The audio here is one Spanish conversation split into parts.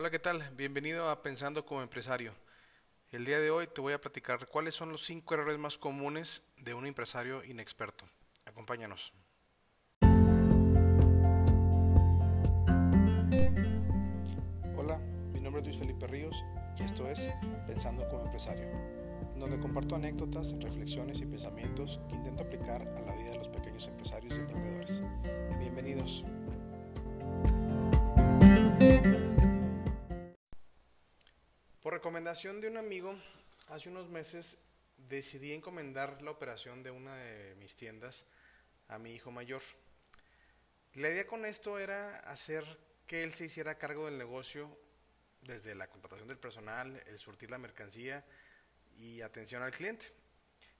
Hola, ¿qué tal? Bienvenido a Pensando como empresario. El día de hoy te voy a platicar cuáles son los cinco errores más comunes de un empresario inexperto. Acompáñanos. Hola, mi nombre es Luis Felipe Ríos y esto es Pensando como empresario, donde comparto anécdotas, reflexiones y pensamientos que intento aplicar a la vida de los pequeños empresarios y emprendedores. Bienvenidos. Recomendación de un amigo, hace unos meses decidí encomendar la operación de una de mis tiendas a mi hijo mayor. La idea con esto era hacer que él se hiciera cargo del negocio desde la contratación del personal, el surtir la mercancía y atención al cliente.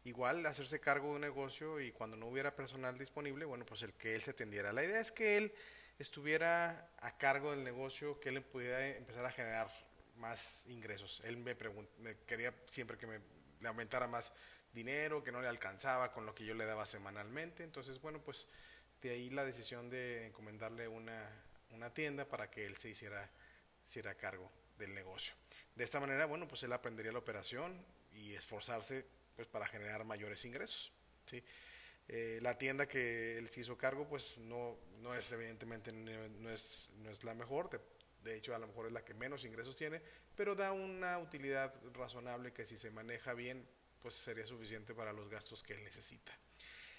Igual hacerse cargo de un negocio y cuando no hubiera personal disponible, bueno, pues el que él se atendiera. La idea es que él estuviera a cargo del negocio, que él pudiera empezar a generar más ingresos. Él me, me quería siempre que me le aumentara más dinero, que no le alcanzaba con lo que yo le daba semanalmente. Entonces, bueno, pues de ahí la decisión de encomendarle una, una tienda para que él se hiciera, hiciera cargo del negocio. De esta manera, bueno, pues él aprendería la operación y esforzarse pues para generar mayores ingresos. ¿sí? Eh, la tienda que él se hizo cargo, pues no, no es evidentemente no es, no es la mejor, de hecho a lo mejor es la que menos ingresos tiene, pero da una utilidad razonable que si se maneja bien, pues sería suficiente para los gastos que él necesita.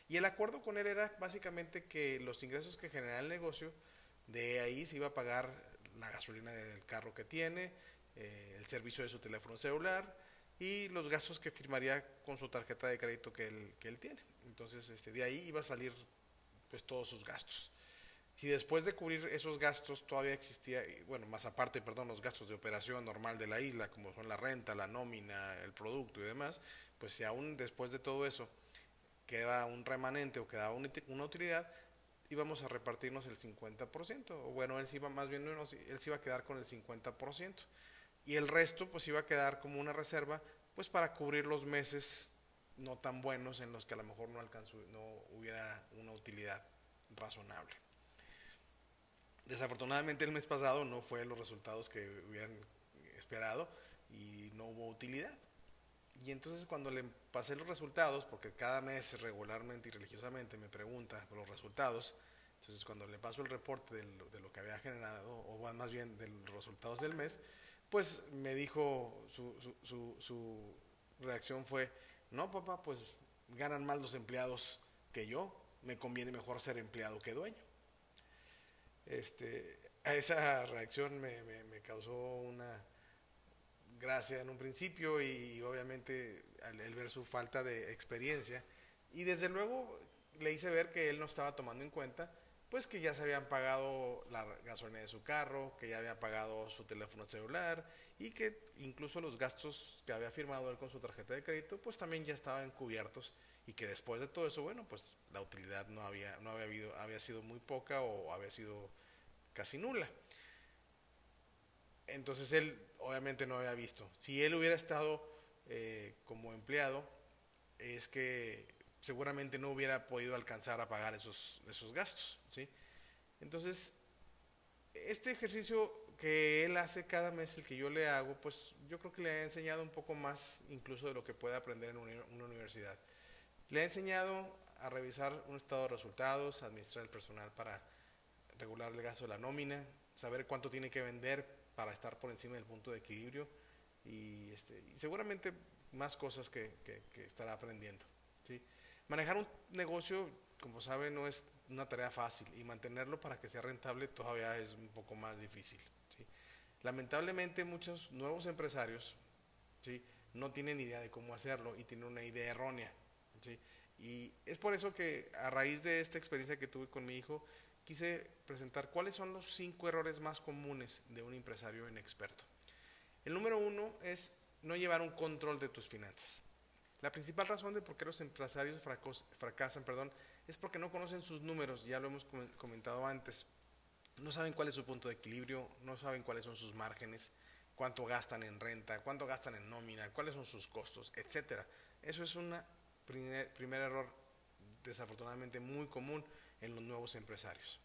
Y el acuerdo con él era básicamente que los ingresos que genera el negocio, de ahí se iba a pagar la gasolina del carro que tiene, eh, el servicio de su teléfono celular y los gastos que firmaría con su tarjeta de crédito que él, que él tiene. Entonces, este, de ahí iba a salir pues todos sus gastos. Si después de cubrir esos gastos todavía existía, bueno, más aparte, perdón, los gastos de operación normal de la isla, como son la renta, la nómina, el producto y demás, pues si aún después de todo eso queda un remanente o queda una utilidad, íbamos a repartirnos el 50%, o bueno, él sí iba más bien, él sí iba a quedar con el 50%, y el resto pues iba a quedar como una reserva, pues para cubrir los meses no tan buenos en los que a lo mejor no alcanzó, no hubiera una utilidad razonable. Desafortunadamente el mes pasado no fue los resultados que hubieran esperado y no hubo utilidad. Y entonces cuando le pasé los resultados, porque cada mes regularmente y religiosamente me pregunta por los resultados, entonces cuando le paso el reporte de lo, que había generado, o más bien de los resultados del mes, pues me dijo, su, su, su reacción fue, no papá, pues ganan más los empleados que yo, me conviene mejor ser empleado que dueño. Este, a esa reacción me, causó una gracia en un principio y, obviamente el ver su falta de experiencia. Y desde luego le hice ver que él no estaba tomando en cuenta pues que ya se habían pagado la gasolina de su carro, que ya había pagado su teléfono celular y que incluso los gastos que había firmado él con su tarjeta de crédito pues también ya estaban cubiertos y que después de todo eso, bueno, pues la utilidad no había, no había habido, había sido muy poca o había sido casi nula. Entonces él obviamente no había visto. Si él hubiera estado eh, como empleado, es que seguramente no hubiera podido alcanzar a pagar esos, esos gastos. ¿sí? Entonces, este ejercicio que él hace cada mes, el que yo le hago, pues yo creo que le ha enseñado un poco más incluso de lo que puede aprender en una universidad. Le ha enseñado a revisar un estado de resultados, administrar el personal para regular el gasto de la nómina, saber cuánto tiene que vender para estar por encima del punto de equilibrio y, este, seguramente más cosas que, estará aprendiendo. ¿sí? Manejar un negocio, como sabe, no es una tarea fácil y mantenerlo para que sea rentable todavía es un poco más difícil. ¿sí? Lamentablemente muchos nuevos empresarios ¿sí? no tienen idea de cómo hacerlo y tienen una idea errónea. Y es por eso que a raíz de esta experiencia que tuve con mi hijo, quise presentar cuáles son los cinco errores más comunes de un empresario inexperto. El número uno es no llevar un control de tus finanzas. La principal razón de por qué los empresarios fracasan perdón, es porque no conocen sus números, ya lo hemos comentado antes. No saben cuál es su punto de equilibrio, no saben cuáles son sus márgenes, cuánto gastan en renta, cuánto gastan en nómina, cuáles son sus costos, etcétera. Eso es un primer error desafortunadamente muy común en los nuevos empresarios.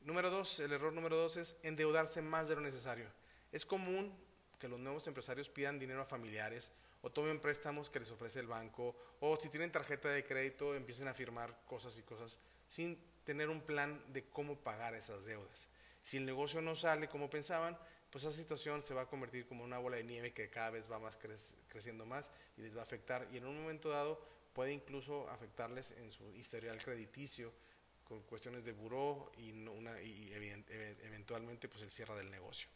Número dos, el error número dos es endeudarse más de lo necesario. Es común que los nuevos empresarios pidan dinero a familiares o tomen préstamos que les ofrece el banco o si tienen tarjeta de crédito empiecen a firmar cosas y cosas sin tener un plan de cómo pagar esas deudas. Si el negocio no sale como pensaban, pues esa situación se va a convertir como una bola de nieve que cada vez va más creciendo más y les va a afectar y en un momento dado puede incluso afectarles en su historial crediticio con cuestiones de buró y, eventualmente pues el cierre del negocio.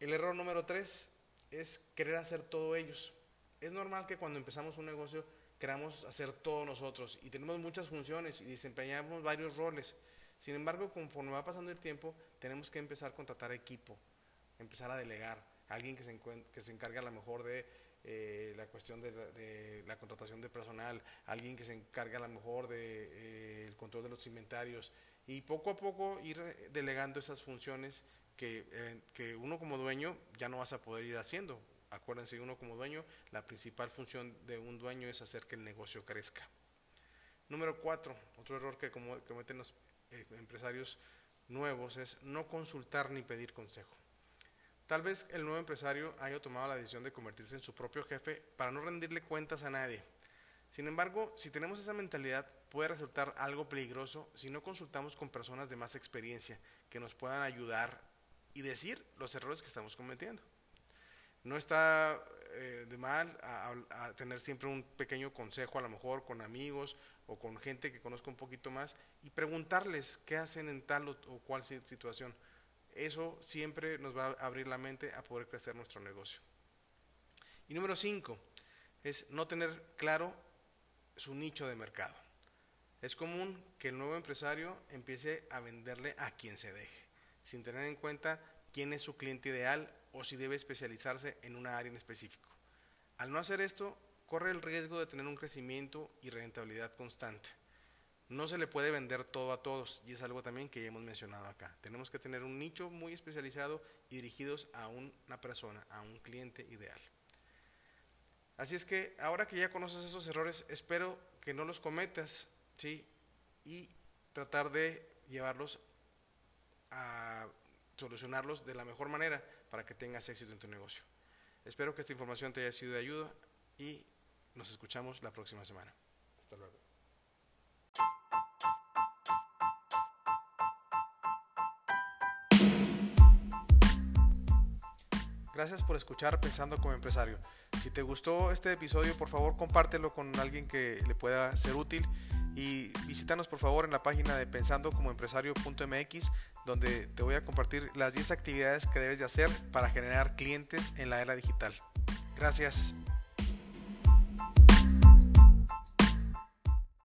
El error número tres es querer hacer todo ellos. Es normal que cuando empezamos un negocio queramos hacer todo nosotros y tenemos muchas funciones y desempeñamos varios roles. Sin embargo, conforme va pasando el tiempo, tenemos que empezar a contratar equipo, empezar a delegar, alguien que se, que se encargue a lo mejor de eh, la cuestión de la, contratación de personal, alguien que se encargue a lo mejor del de, eh, control de los inventarios y poco a poco ir delegando esas funciones que, eh, que uno como dueño ya no vas a poder ir haciendo. Acuérdense, uno como dueño, la principal función de un dueño es hacer que el negocio crezca. Número cuatro, otro error que cometen los empresarios nuevos es no consultar ni pedir consejo. Tal vez el nuevo empresario haya tomado la decisión de convertirse en su propio jefe para no rendirle cuentas a nadie. Sin embargo, si tenemos esa mentalidad, puede resultar algo peligroso si no consultamos con personas de más experiencia que nos puedan ayudar y decir los errores que estamos cometiendo. No está eh, de mal tener siempre un pequeño consejo, a lo mejor con amigos o con gente que conozca un poquito más y preguntarles qué hacen en tal o cual situación. Eso siempre nos va a abrir la mente a poder crecer nuestro negocio. Y número cinco es no tener claro su nicho de mercado. Es común que el nuevo empresario empiece a venderle a quien se deje, sin tener en cuenta quién es su cliente ideal o si debe especializarse en una área en específico. Al no hacer esto, corre el riesgo de tener un crecimiento y rentabilidad constante. No se le puede vender todo a todos y es algo también que ya hemos mencionado acá. Tenemos que tener un nicho muy especializado y dirigidos a una persona, a un cliente ideal. Así es que ahora que ya conoces esos errores, espero que no los cometas, ¿sí? Y tratar de llevarlos a solucionarlos de la mejor manera para que tengas éxito en tu negocio. Espero que esta información te haya sido de ayuda y nos escuchamos la próxima semana. Hasta luego. Gracias por escuchar Pensando como empresario. Si te gustó este episodio, por favor compártelo con alguien que le pueda ser útil visítanos por favor en la página de pensandocomoempresario.mx donde te voy a compartir las 10 actividades que debes de hacer para generar clientes en la era digital. Gracias.